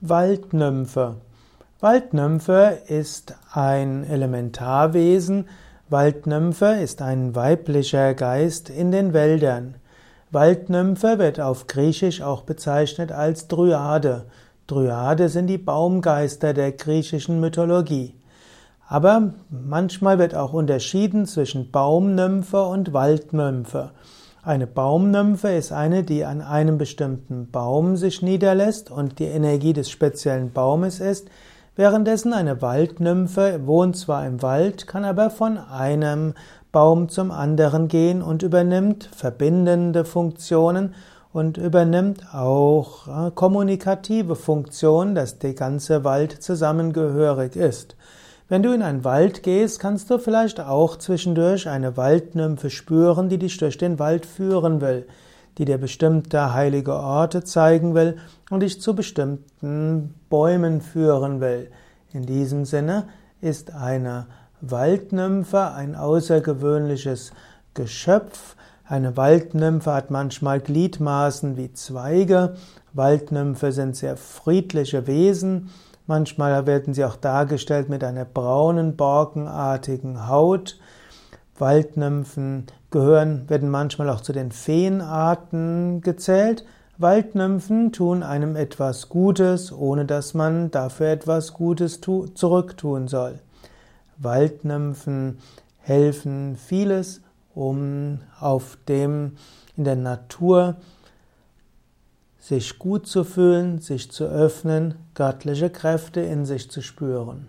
Waldnymphe. Waldnymphe ist ein Elementarwesen. Waldnymphe ist ein weiblicher Geist in den Wäldern. Waldnymphe wird auf Griechisch auch bezeichnet als Dryade. Dryade sind die Baumgeister der griechischen Mythologie. Aber manchmal wird auch unterschieden zwischen Baumnymphe und Waldnymphe. Eine Baumnymphe ist eine, die an einem bestimmten Baum sich niederlässt und die Energie des speziellen Baumes ist, währenddessen eine Waldnymphe wohnt zwar im Wald, kann aber von einem Baum zum anderen gehen und übernimmt verbindende Funktionen und übernimmt auch äh, kommunikative Funktionen, dass der ganze Wald zusammengehörig ist. Wenn du in einen Wald gehst, kannst du vielleicht auch zwischendurch eine Waldnymphe spüren, die dich durch den Wald führen will, die dir bestimmte heilige Orte zeigen will und dich zu bestimmten Bäumen führen will. In diesem Sinne ist eine Waldnymphe ein außergewöhnliches Geschöpf. Eine Waldnymphe hat manchmal Gliedmaßen wie Zweige. Waldnymphe sind sehr friedliche Wesen. Manchmal werden sie auch dargestellt mit einer braunen, borkenartigen Haut. Waldnymphen gehören, werden manchmal auch zu den Feenarten gezählt. Waldnymphen tun einem etwas Gutes, ohne dass man dafür etwas Gutes zurücktun soll. Waldnymphen helfen vieles, um auf dem in der Natur sich gut zu fühlen, sich zu öffnen, göttliche Kräfte in sich zu spüren.